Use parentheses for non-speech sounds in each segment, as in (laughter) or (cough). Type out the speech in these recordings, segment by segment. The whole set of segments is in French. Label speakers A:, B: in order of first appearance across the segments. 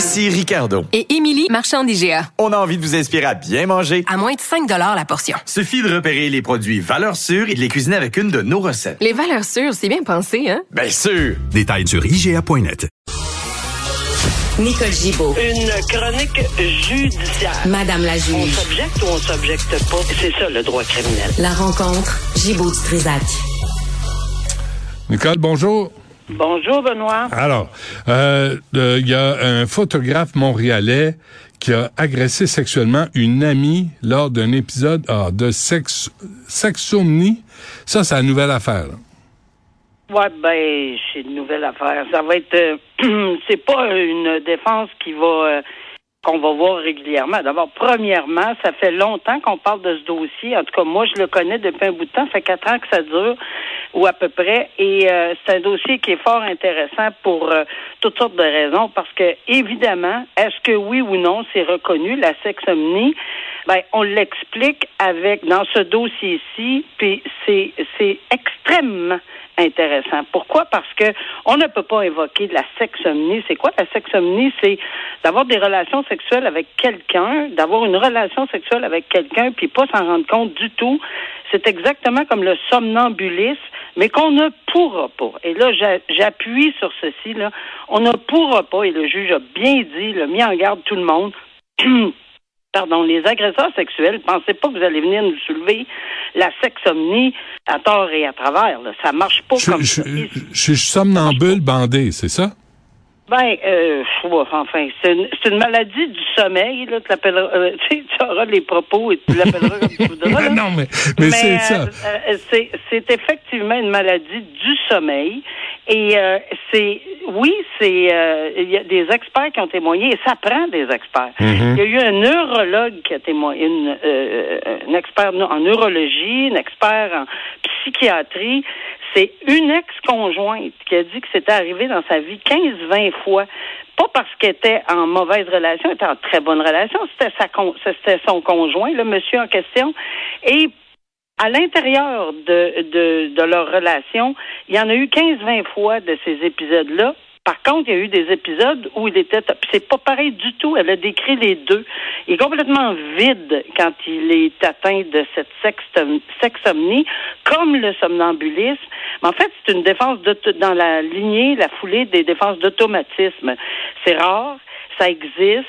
A: Ici Ricardo.
B: et Émilie, marchand d'IGA.
A: On a envie de vous inspirer à bien manger.
B: À moins de 5 la portion.
A: Suffit de repérer les produits valeurs sûres et de les cuisiner avec une de nos recettes.
B: Les valeurs sûres, c'est bien pensé, hein?
A: Bien sûr!
C: Détails sur IGA.net.
D: Nicole Gibaud,
E: Une chronique judiciaire.
D: Madame la
E: On
D: juge.
E: s'objecte ou on s'objecte pas? C'est ça le droit criminel.
D: La rencontre, Gibaud du Trisac.
F: Nicole, bonjour.
E: Bonjour, Benoît.
F: Alors, euh, euh, il y a un photographe montréalais qui a agressé sexuellement une amie lors d'un épisode ah, de sex, sexomnie. Ça, c'est la nouvelle affaire. là.
E: Ouais, ben, c'est une nouvelle affaire. Ça va être, euh, (clears throat) c'est pas une défense qui va, qu'on va voir régulièrement. D'abord, premièrement, ça fait longtemps qu'on parle de ce dossier. En tout cas, moi, je le connais depuis un bout de temps. Ça fait quatre ans que ça dure, ou à peu près. Et euh, c'est un dossier qui est fort intéressant pour euh, toutes sortes de raisons. Parce que, évidemment, est-ce que oui ou non, c'est reconnu la sexomnie? Ben, on l'explique avec dans ce dossier-ci, puis c'est extrêmement intéressant. Pourquoi? Parce que on ne peut pas évoquer de la sexomnie. C'est quoi la sexomnie? C'est d'avoir des relations sexuelles avec quelqu'un, d'avoir une relation sexuelle avec quelqu'un, puis pas s'en rendre compte du tout. C'est exactement comme le somnambulisme, mais qu'on ne pourra pas. Et là, j'a- j'appuie sur ceci. On ne pourra pas, et le juge a bien dit, il a mis en garde tout le monde. (clears throat) Pardon, les agresseurs sexuels, pensez pas que vous allez venir nous soulever la sexomnie à tort et à travers. Là. Ça marche pas
F: Je,
E: comme
F: je,
E: ça.
F: je suis somnambule bandé, c'est ça?
E: Ben, euh, enfin, c'est une, maladie du sommeil. Là, tu, l'appelleras, euh, (laughs) tu, auras les propos et tu l'appelleras comme tu voudras. là. (laughs)
F: non, mais, mais, c'est
E: euh,
F: ça.
E: euh, c'est, c'est effectivement une maladie du sommeil. Et euh, c'est oui, c'est euh, il y a des experts qui ont témoigné et ça prend des experts.
F: Mhm.
E: Il y a eu un neurologue qui a témoigné, une, euh, un expert en neurologie, un expert en psychiatrie. C'est une ex-conjointe qui a dit que c'était arrivé dans sa vie 15-20 fois. Pas parce qu'elle était en mauvaise relation, elle était en très bonne relation. C'était sa con- c'était son conjoint, le monsieur en question. Et à l'intérieur de, de, de leur relation, il y en a eu 15-20 fois de ces épisodes-là. Par contre, il y a eu des épisodes où il était. C'est pas pareil du tout. Elle a décrit les deux. Il est complètement vide quand il est atteint de cette sexomnie, comme le somnambulisme. Mais en fait, c'est une défense d'auto- dans la lignée, la foulée des défenses d'automatisme. C'est rare, ça existe.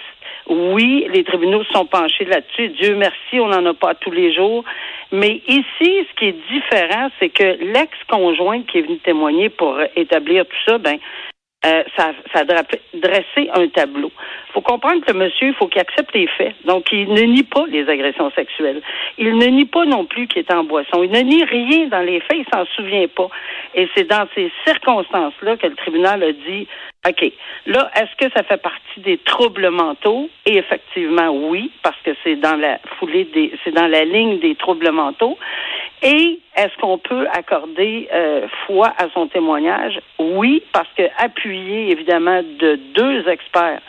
E: Oui, les tribunaux sont penchés là-dessus. Dieu merci, on n'en a pas tous les jours. Mais ici, ce qui est différent, c'est que l'ex-conjointe qui est venue témoigner pour établir tout ça, ben, euh, ça, ça dressé un tableau. Faut comprendre que le monsieur, il faut qu'il accepte les faits. Donc, il ne nie pas les agressions sexuelles. Il ne nie pas non plus qu'il est en boisson. Il ne nie rien dans les faits, il s'en souvient pas. Et c'est dans ces circonstances-là que le tribunal a dit, OK, là, est-ce que ça fait partie des troubles mentaux? Et effectivement, oui, parce que c'est dans la foulée des, c'est dans la ligne des troubles mentaux. Et est-ce qu'on peut accorder euh, foi à son témoignage? Oui, parce que appuyé évidemment de deux experts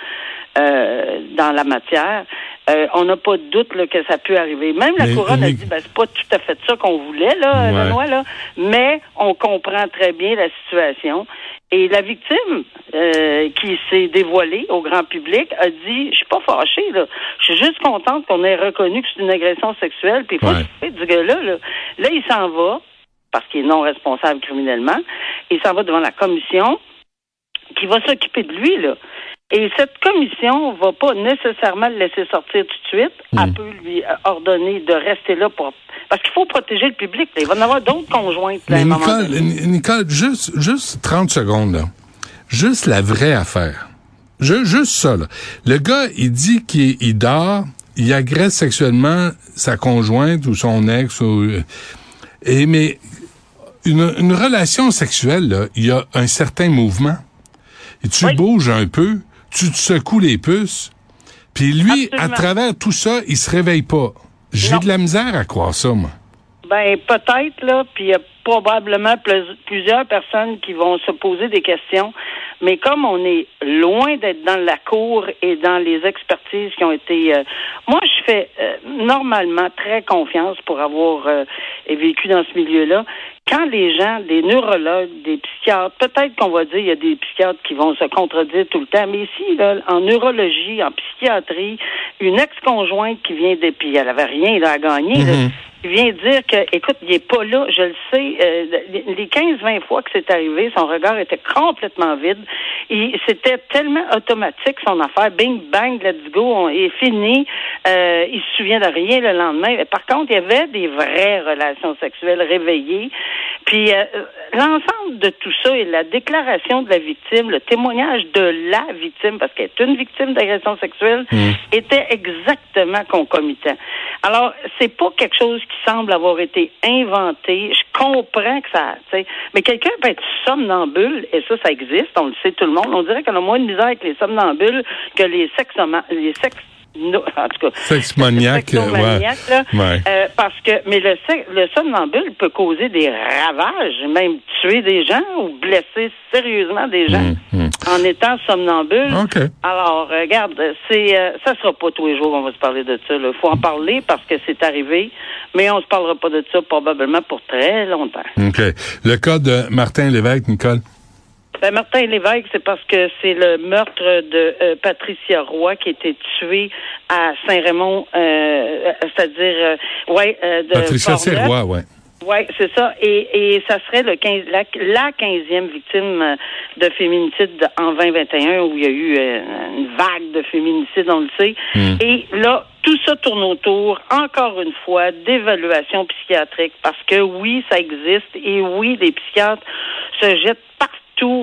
E: euh, dans la matière, euh, on n'a pas de doute là, que ça peut arriver. Même la
F: Mais,
E: couronne a dit, ben, c'est pas tout à fait ça qu'on voulait, là,
F: Ouais.
E: Là, mais on comprend très bien la situation. Et la victime euh, qui s'est dévoilée au grand public a dit, je suis pas fâchée, là. Je suis juste contente qu'on ait reconnu que c'est une agression sexuelle. Puis il faut
F: Ouais.
E: du gars-là. Là, là il s'en va parce qu'il est non responsable criminellement. Il s'en va devant la commission qui va s'occuper de lui, là. Et cette commission va pas nécessairement le laisser sortir tout de suite. Elle peut lui euh, ordonner de rester là pour parce qu'il faut protéger le public. Il va y en avoir d'autres conjointes là,
F: Mais Nicole, Nicole, juste, juste 30 secondes, là. Juste la vraie affaire. Ju- juste ça, là. Le gars, il dit qu'il il dort, il agresse sexuellement sa conjointe ou son ex ou, euh, et, mais, une, une relation sexuelle, là, il y a un certain mouvement. Et tu
E: Oui.
F: bouges un peu, tu te secoues les puces, puis lui, à travers tout ça, il se réveille pas. J'ai de la misère à croire ça, moi.
E: Ben peut-être là, puis il y a probablement plus- plusieurs personnes qui vont se poser des questions, mais comme on est loin d'être dans la cour et dans les expertises qui ont été, euh, moi je fais euh, normalement très confiance pour avoir euh, vécu dans ce milieu-là. Quand les gens, des neurologues, des psychiatres, peut-être qu'on va dire il y a des psychiatres qui vont se contredire tout le temps, mais ici, là, en neurologie, en psychiatrie, une ex-conjointe qui vient de, puis elle avait rien là, à gagner, il vient dire que, écoute, il est pas là, je le sais, euh, les 15-20 fois que c'est arrivé, son regard était complètement vide. Et c'était tellement automatique, son affaire, bing, bang, let's go, on est fini. Euh, il se souvient de rien le lendemain. Par contre, il y avait des vraies relations sexuelles réveillées. Puis euh, l'ensemble de tout ça et la déclaration de la victime, le témoignage de la victime, parce qu'elle est une victime d'agression sexuelle, était exactement concomitant. Alors, c'est pas quelque chose qui semble avoir été inventé. Je comprends que ça, mais quelqu'un peut être somnambule, et ça, ça existe, on le sait tout le monde. On dirait qu'on a moins de misère avec les somnambules que les les sex no- (laughs) en tout cas,
F: Sexe maniaque,
E: sexomaniaque,
F: ouais.
E: là,
F: Ouais.
E: euh, parce que, mais le, le somnambule peut causer des ravages, même tuer des gens ou blesser sérieusement des gens
F: Hum, hum.
E: en étant somnambule. Alors, euh, regarde, c'est, euh, ça sera pas tous les jours qu'on va se parler de ça. Il faut en parler parce que c'est arrivé, mais on se parlera pas de ça probablement pour très longtemps.
F: OK. Le cas de Martin Lévesque, Nicole.
E: Ben, Martin Lévesque, c'est parce que c'est le meurtre de euh, Patricia Roy qui a été tuée à Saint-Raymond, euh, c'est-à-dire, euh, ouais, euh, de
F: Patricia
E: Portneuf.
F: Serrois, ouais.
E: Oui, c'est ça. Et, et ça serait le 15, la, la 15e victime euh, de féminicide en 2021 où il y a eu une vague de féminicide, on le sait. Et là, tout ça tourne autour, encore une fois, d'évaluation psychiatrique parce que oui, ça existe et oui, les psychiatres se jettent partout.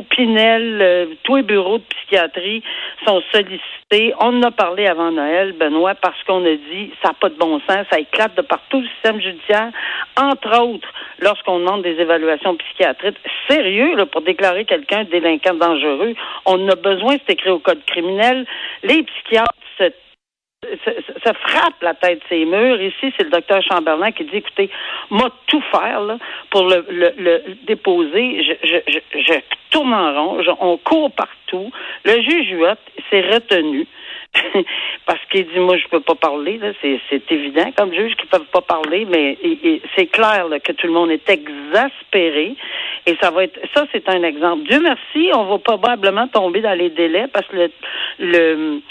E: Pinel, euh, tous les bureaux de psychiatrie sont sollicités. On en a parlé avant Noël, Benoît, parce qu'on a dit ça n'a pas de bon sens, ça éclate de partout le système judiciaire, entre autres lorsqu'on demande des évaluations psychiatriques. Sérieux, là, pour déclarer quelqu'un délinquant dangereux, on a besoin, c'est écrit au code criminel. Les psychiatres se se frappe la tête ses murs. Ici, c'est le docteur Chamberlain qui dit, écoutez, moi, tout faire là, pour le, le, le déposer. Je, je, je, je tourne en rond, on court partout. Le juge Huot s'est retenu. (laughs) Parce qu'il dit, moi, je peux pas parler. C'est, évident comme juge qu'ils peuvent pas parler, mais c'est clair là, que tout le monde est exaspéré. Et ça va être, ça, c'est un exemple. Dieu merci, on va probablement tomber dans les délais parce que le, le,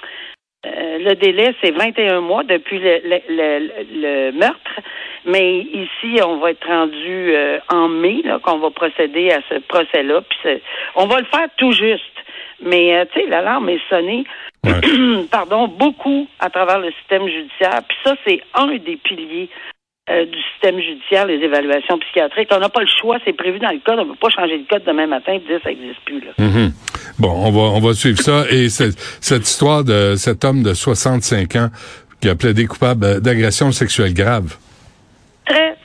E: le délai, c'est 21 mois depuis le, le, le- le meurtre. Mais ici, on va être rendu euh, en mai, qu'on va procéder à ce procès-là. Puis on va le faire tout juste. Mais, euh, tu sais, l'alarme est sonnée, (clears throat) pardon, beaucoup à travers le système judiciaire. Puis ça, c'est un des piliers euh, du système judiciaire, les évaluations psychiatriques. On n'a pas le choix, c'est prévu dans le code. On ne peut pas changer le code demain matin et dire ça n'existe plus. Là.
F: Mhm. Bon, on va on va suivre ça et cette, histoire de cet homme de 65 ans qui a plaidé coupable d'agression sexuelle grave.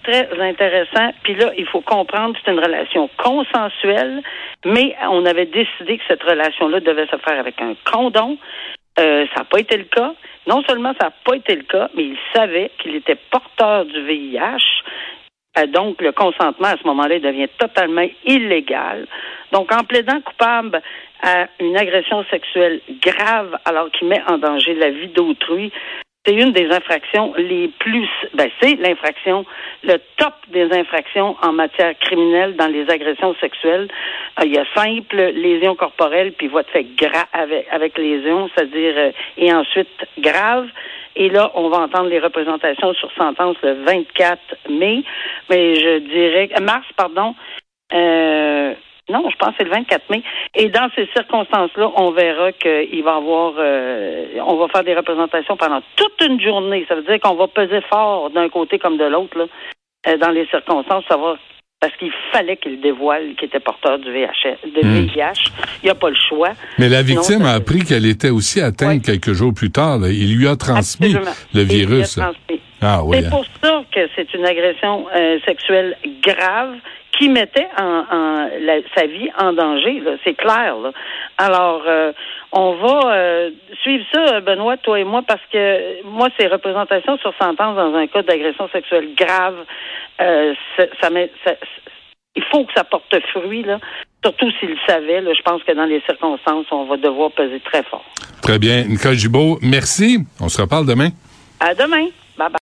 E: très, très intéressant. Puis là, il faut comprendre que c'est une relation consensuelle, mais on avait décidé que cette relation-là devait se faire avec un condom. Euh, ça n'a pas été le cas. Non seulement ça n'a pas été le cas, mais il savait qu'il était porteur du VIH. Euh, donc, le consentement, à ce moment-là, devient totalement illégal. Donc, en plaidant coupable à une agression sexuelle grave alors qu'il met en danger la vie d'autrui, c'est une des infractions les plus, ben c'est l'infraction, le top des infractions en matière criminelle dans les agressions sexuelles. Euh, il y a simple lésion corporelle puis voie fait gra avec, avec lésion, c'est-à-dire euh, et ensuite grave. Et là, on va entendre les représentations sur sentence le 24 mai, mais je dirais mars, pardon. Euh, non, je pense que c'est le 24 mai. Et dans ces circonstances-là, on verra qu'il va avoir, euh, on va faire des représentations pendant toute une journée. Ça veut dire qu'on va peser fort d'un côté comme de l'autre, là, euh, dans les circonstances, savoir parce qu'il fallait qu'il dévoile qu'il était porteur du VIH. De
F: Hmm.
E: VIH. Il n'y a pas le choix.
F: Mais la victime a appris qu'elle était aussi atteinte
E: Ouais.
F: quelques jours plus tard. là. Il lui a transmis
E: Absolument.
F: le
E: Et il lui a
F: virus.
E: transmis.
F: Ah oui.
E: C'est pour ça que c'est une agression euh, sexuelle grave qui mettait en, en- la- sa vie en danger. C'est clair. là. Alors, euh, on va euh, suivre ça, Benoît, toi et moi, parce que moi, ces représentations sur sentence dans un cas d'agression sexuelle grave, euh, ça, ça, met- ça- il faut que ça porte fruit, là. Surtout s'il le savait, là, je pense que dans les circonstances, on va devoir peser très fort.
F: Très bien. Nicole Gibault, merci. On se reparle demain.
E: À demain.